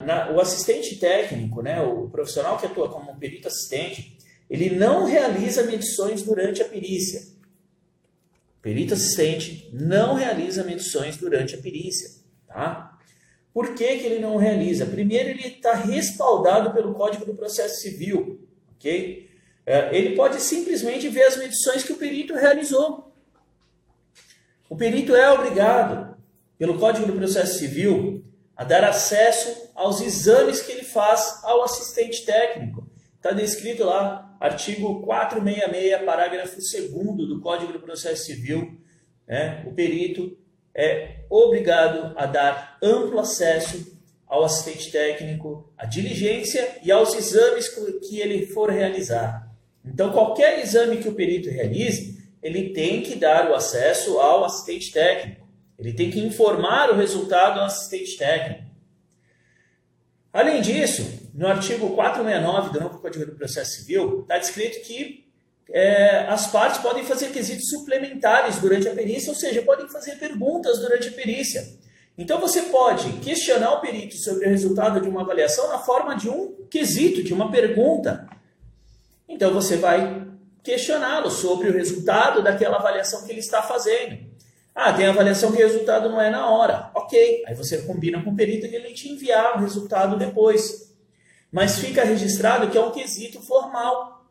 Na, o assistente técnico, né, o profissional que atua como perito assistente, ele não realiza medições durante a perícia. Perito assistente não realiza medições durante a perícia. Tá? Por que, que ele não realiza? Primeiro, ele está respaldado pelo Código do Processo Civil. ok? É, ele pode simplesmente ver as medições que o perito realizou. O perito é obrigado, pelo Código do Processo Civil, a dar acesso aos exames que ele faz ao assistente técnico. Está descrito lá, artigo 466, parágrafo 2 do Código do Processo Civil. Né? O perito é obrigado a dar amplo acesso ao assistente técnico, à diligência e aos exames que ele for realizar. Então, qualquer exame que o perito realize, ele tem que dar o acesso ao assistente técnico. Ele tem que informar o resultado ao assistente técnico. Além disso, no artigo 469 do novo Código do Processo Civil, está descrito que é, as partes podem fazer quesitos suplementares durante a perícia, ou seja, podem fazer perguntas durante a perícia. Então você pode questionar o perito sobre o resultado de uma avaliação na forma de um quesito, de uma pergunta. Então você vai questioná-lo sobre o resultado daquela avaliação que ele está fazendo. Ah, tem avaliação que o resultado não é na hora. Ok, aí você combina com o perito e ele te enviar o resultado depois. Mas fica registrado que é um quesito formal.